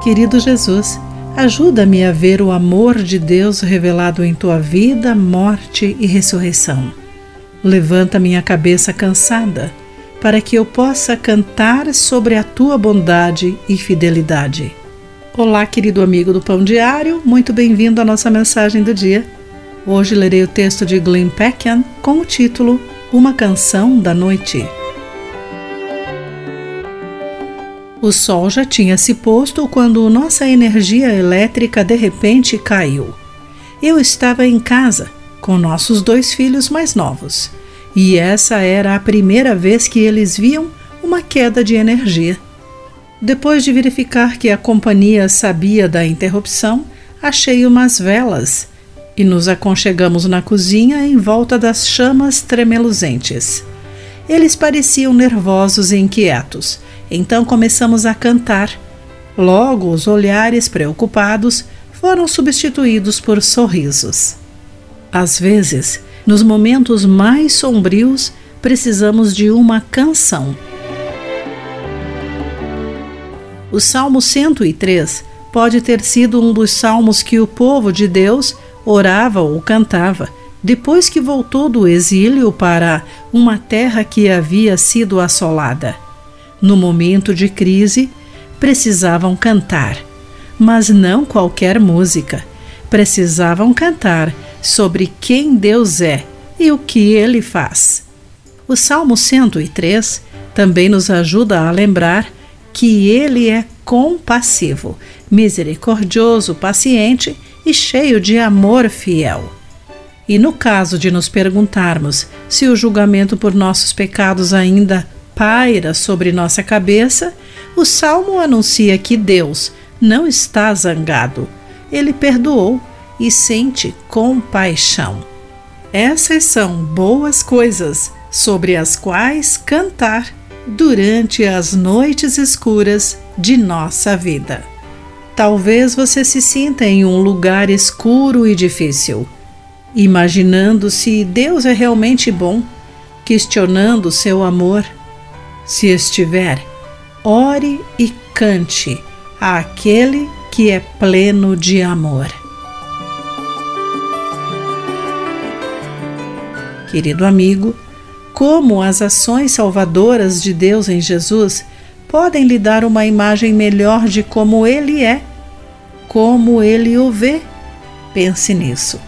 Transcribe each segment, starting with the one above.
Querido Jesus, ajuda-me a ver o amor de Deus revelado em tua vida, morte e ressurreição. Levanta minha cabeça cansada, para que eu possa cantar sobre a tua bondade e fidelidade. Olá, querido amigo do Pão Diário, muito bem-vindo à nossa mensagem do dia. Hoje lerei o texto de Glenn Peckham com o título Uma Canção da Noite. O sol já tinha se posto quando nossa energia elétrica de repente caiu. Eu estava em casa com nossos dois filhos mais novos e essa era a primeira vez que eles viam uma queda de energia. Depois de verificar que a companhia sabia da interrupção, achei umas velas e nos aconchegamos na cozinha em volta das chamas tremeluzentes. Eles pareciam nervosos e inquietos então começamos a cantar. Logo, os olhares preocupados foram substituídos por sorrisos. Às vezes, nos momentos mais sombrios, precisamos de uma canção. O Salmo 103 pode ter sido um dos salmos que o povo de Deus orava ou cantava depois que voltou do exílio para uma terra que havia sido assolada. No momento de crise, precisavam cantar, mas não qualquer música. Precisavam cantar sobre quem Deus é e o que ele faz. O Salmo 103 também nos ajuda a lembrar que ele é compassivo, misericordioso, paciente e cheio de amor fiel. E no caso de nos perguntarmos se o julgamento por nossos pecados ainda paira sobre nossa cabeça, o salmo anuncia que Deus não está zangado. Ele perdoou e sente compaixão. Essas são boas coisas sobre as quais cantar durante as noites escuras de nossa vida. Talvez você se sinta em um lugar escuro e difícil, imaginando se Deus é realmente bom, questionando seu amor se estiver, ore e cante àquele que é pleno de amor. Querido amigo, como as ações salvadoras de Deus em Jesus podem lhe dar uma imagem melhor de como Ele é, como Ele o vê? Pense nisso.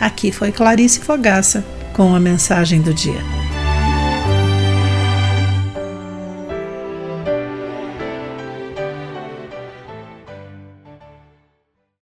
Aqui foi Clarice Fogaça com a mensagem do dia.